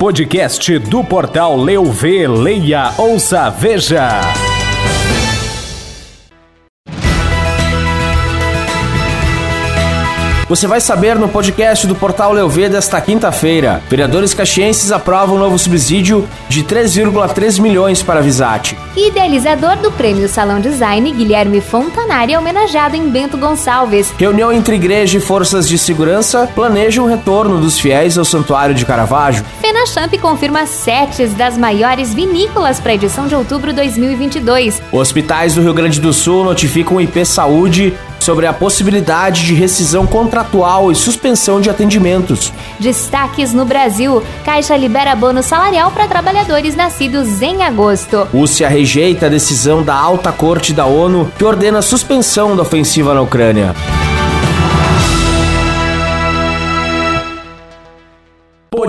Podcast do portal Leu Vê, Leia, Ouça, Veja. Você vai saber no podcast do Portal Leuv desta quinta-feira. Vereadores caxienses aprovam um novo subsídio de 3,3 milhões para a Visate. Idealizador do Prêmio Salão Design, Guilherme Fontanari é homenageado em Bento Gonçalves. Reunião entre igreja e forças de segurança planeja um retorno dos fiéis ao Santuário de Caravaggio. FenaChamp confirma sete das maiores vinícolas para a edição de outubro 2022. Hospitais do Rio Grande do Sul notificam o IP Saúde sobre a possibilidade de rescisão contratual e suspensão de atendimentos. Destaques no Brasil: Caixa libera bônus salarial para trabalhadores nascidos em agosto. Rússia rejeita a decisão da alta corte da ONU que ordena a suspensão da ofensiva na Ucrânia.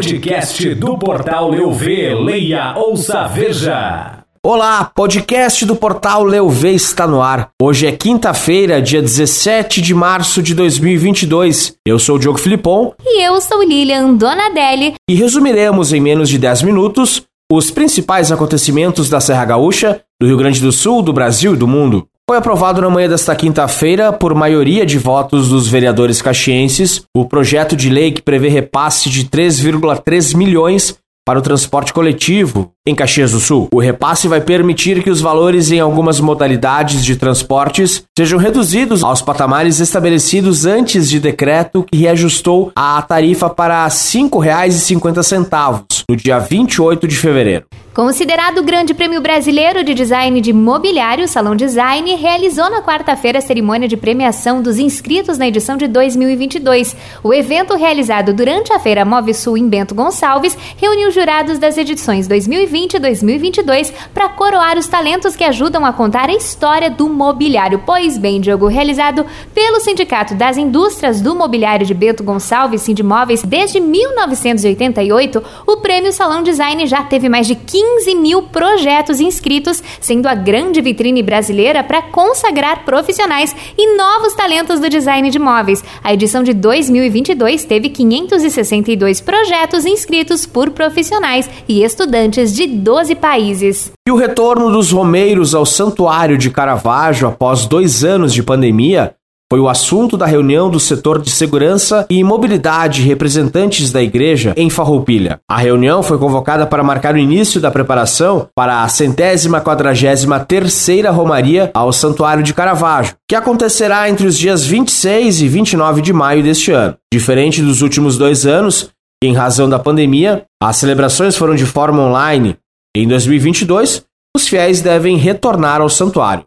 Podcast do portal Leuv, leia, ouça, veja. Olá, podcast do portal Leuv está no ar. Hoje é quinta-feira, dia 17 de março de 2022. Eu sou o Diogo Filipon. E eu sou Lilian Donadelli. E resumiremos em menos de 10 minutos os principais acontecimentos da Serra Gaúcha, do Rio Grande do Sul, do Brasil e do mundo. Foi aprovado na manhã desta quinta-feira, por maioria de votos dos vereadores caxienses, o projeto de lei que prevê repasse de 3,3 milhões para o transporte coletivo em Caxias do Sul. O repasse vai permitir que os valores em algumas modalidades de transportes sejam reduzidos aos patamares estabelecidos antes de decreto que reajustou a tarifa para R$ 5,50 no dia 28 de fevereiro. Considerado o Grande Prêmio Brasileiro de Design de Mobiliário, o Salão Design realizou na quarta-feira a cerimônia de premiação dos inscritos na edição de 2022. O evento, realizado durante a Feira Move Sul em Bento Gonçalves, reuniu jurados das edições 2020 e 2022 para coroar os talentos que ajudam a contar a história do mobiliário. Pois bem, Diogo, realizado pelo Sindicato das Indústrias do Mobiliário de Bento Gonçalves, Sindimóveis, desde 1988, o Prêmio Salão Design já teve mais de 15 15 mil projetos inscritos, sendo a grande vitrine brasileira para consagrar profissionais e novos talentos do design de móveis. A edição de 2022 teve 562 projetos inscritos por profissionais e estudantes de 12 países. E o retorno dos romeiros ao Santuário de Caravaggio após dois anos de pandemia foi o assunto da reunião do setor de segurança e mobilidade representantes da igreja em Farroupilha. A reunião foi convocada para marcar o início da preparação para a centésima quadragésima terceira Romaria ao Santuário de Caravaggio, que acontecerá entre os dias 26 e 29 de maio deste ano. Diferente dos últimos dois anos, em razão da pandemia, as celebrações foram de forma online. Em 2022, os fiéis devem retornar ao santuário.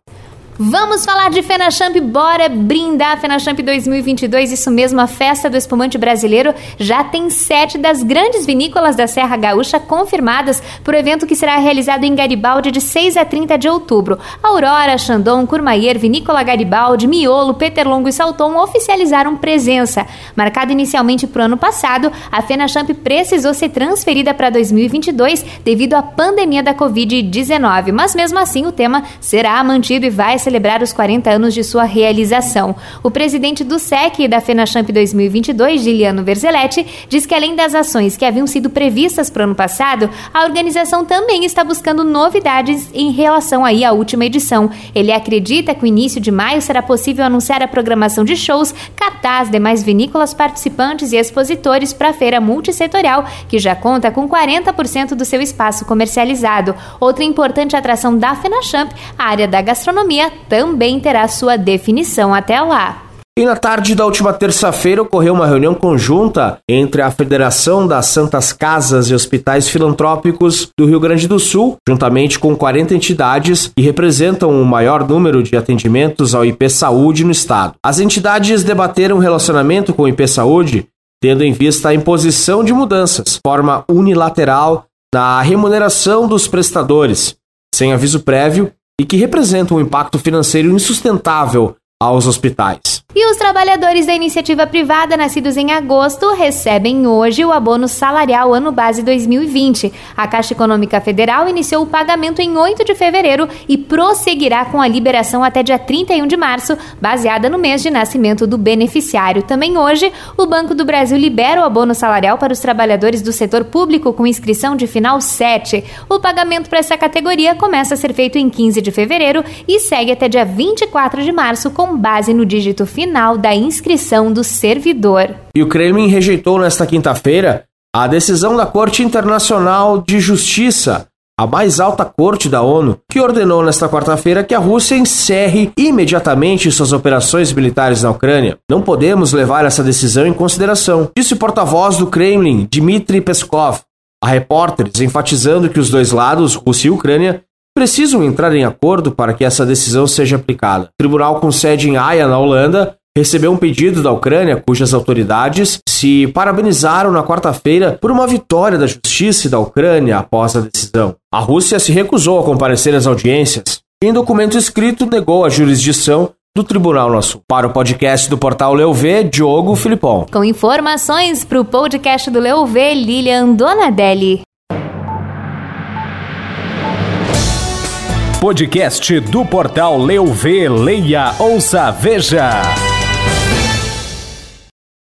Vamos falar de FenaChamp, bora brindar FenaChamp 2022, isso mesmo, a festa do espumante brasileiro já tem sete das grandes vinícolas da Serra Gaúcha confirmadas para o evento que será realizado em Garibaldi de 6 a 30 de outubro. Aurora, Chandon, Curmaier, Vinícola Garibaldi, Miolo, Peterlongo e Salton oficializaram presença. Marcada inicialmente para o ano passado, a FenaChamp precisou ser transferida para 2022 devido à pandemia da Covid-19, mas mesmo assim o tema será mantido e vai celebrar os 40 anos de sua realização. O presidente do SEC e da FenaChamp 2022, Giliano Verzeletti, diz que além das ações que haviam sido previstas para o ano passado, a organização também está buscando novidades em relação aí à última edição. Ele acredita que o início de maio será possível anunciar a programação de shows, cartaz, demais vinícolas participantes e expositores para a feira multissetorial, que já conta com 40% do seu espaço comercializado. Outra importante atração da FenaChamp, a área da gastronomia, também terá sua definição até lá. E na tarde da última terça-feira ocorreu uma reunião conjunta entre a Federação das Santas Casas e Hospitais Filantrópicos do Rio Grande do Sul, juntamente com 40 entidades que representam o maior número de atendimentos ao IP Saúde no estado. As entidades debateram o relacionamento com o IP Saúde, tendo em vista a imposição de mudanças, forma unilateral na remuneração dos prestadores, sem aviso prévio e que representam um impacto financeiro insustentável aos hospitais. E os trabalhadores da iniciativa privada nascidos em agosto recebem hoje o abono salarial ano base 2020. A Caixa Econômica Federal iniciou o pagamento em 8 de fevereiro e prosseguirá com a liberação até dia 31 de março, baseada no mês de nascimento do beneficiário. Também hoje, o Banco do Brasil libera o abono salarial para os trabalhadores do setor público com inscrição de final 7. O pagamento para essa categoria começa a ser feito em 15 de fevereiro e segue até dia 24 de março com base no dígito final final da inscrição do servidor. E o Kremlin rejeitou nesta quinta-feira a decisão da Corte Internacional de Justiça, a mais alta corte da ONU, que ordenou nesta quarta-feira que a Rússia encerre imediatamente suas operações militares na Ucrânia. Não podemos levar essa decisão em consideração, disse o porta-voz do Kremlin, Dmitry Peskov, a repórteres, enfatizando que os dois lados, Rússia e Ucrânia, precisam entrar em acordo para que essa decisão seja aplicada. O tribunal com sede em Haia, na Holanda, recebeu um pedido da Ucrânia, cujas autoridades se parabenizaram na quarta-feira por uma vitória da justiça da Ucrânia após a decisão. A Rússia se recusou a comparecer às audiências e, em documento escrito, negou a jurisdição do Tribunal no assunto. Para o podcast do portal Leuv, Diogo Filipão. Com informações para o podcast do Leuv, Lilian Donadelli. Podcast do portal Leu Vê, Leia, Ouça, Veja.